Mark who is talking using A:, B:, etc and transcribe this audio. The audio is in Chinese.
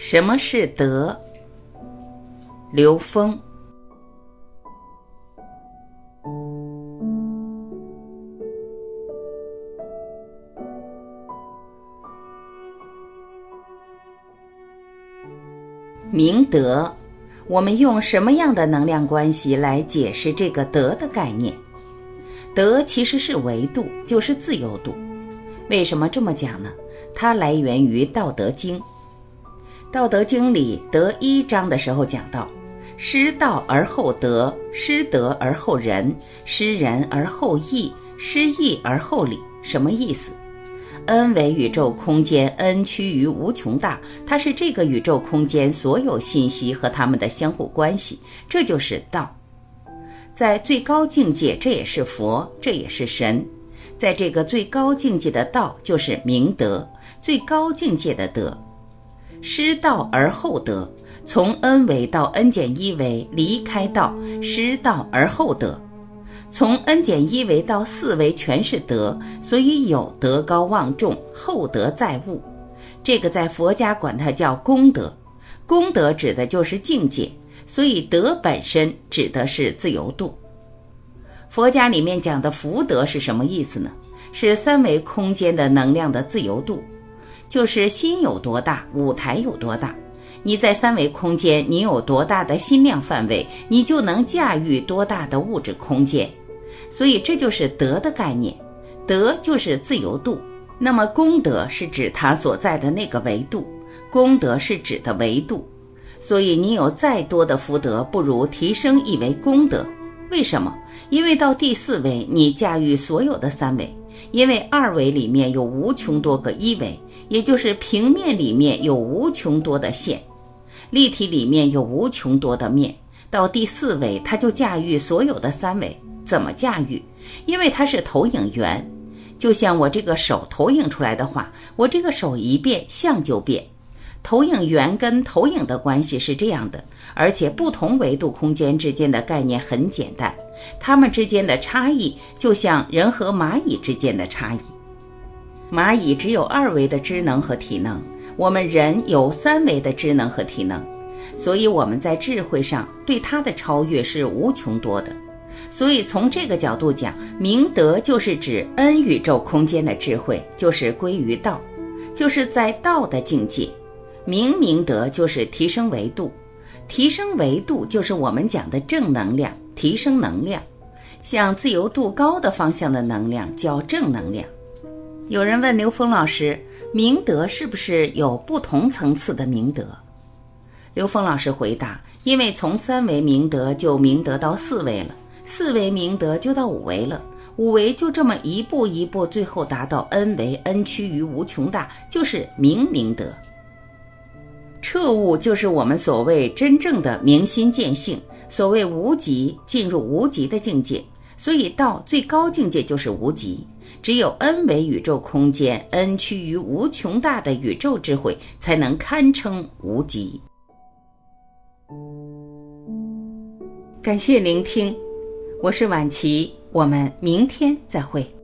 A: 什么是德？刘峰。明德，我们用什么样的能量关系来解释这个德的概念？德其实是维度，就是自由度。为什么这么讲呢？它来源于《道德经》。《道德经》里得一章的时候讲到：“失道而后德，失德而后仁，失仁而后义，失义而后礼。”什么意思恩为宇宙空间恩趋于无穷大，它是这个宇宙空间所有信息和它们的相互关系，这就是道。在最高境界，这也是佛，这也是神。在这个最高境界的道，就是明德，最高境界的德。失道而后德，从 n 维到 n 减一维，离开道，失道而后德。从 n 减一维到四维全是德，所以有德高望重，厚德载物。这个在佛家管它叫功德，功德指的就是境界，所以德本身指的是自由度。佛家里面讲的福德是什么意思呢？是三维空间的能量的自由度，就是心有多大，舞台有多大。你在三维空间，你有多大的心量范围，你就能驾驭多大的物质空间。所以这就是德的概念，德就是自由度。那么功德是指它所在的那个维度，功德是指的维度。所以你有再多的福德，不如提升一维功德。为什么？因为到第四维，你驾驭所有的三维，因为二维里面有无穷多个一维，也就是平面里面有无穷多的线，立体里面有无穷多的面。到第四维，它就驾驭所有的三维。怎么驾驭？因为它是投影源，就像我这个手投影出来的话，我这个手一变，像就变。投影源跟投影的关系是这样的，而且不同维度空间之间的概念很简单，它们之间的差异就像人和蚂蚁之间的差异。蚂蚁只有二维的知能和体能，我们人有三维的知能和体能，所以我们在智慧上对它的超越是无穷多的。所以从这个角度讲，明德就是指 n 宇宙空间的智慧，就是归于道，就是在道的境界。明明德就是提升维度，提升维度就是我们讲的正能量，提升能量，向自由度高的方向的能量叫正能量。有人问刘峰老师，明德是不是有不同层次的明德？刘峰老师回答：因为从三维明德就明德到四维了，四维明德就到五维了，五维就这么一步一步，最后达到 n 维，n 趋于无穷大，就是明明德。彻悟就是我们所谓真正的明心见性，所谓无极进入无极的境界，所以道最高境界就是无极。只有 n 为宇宙空间，n 趋于无穷大的宇宙智慧，才能堪称无极。感谢聆听，我是晚琪，我们明天再会。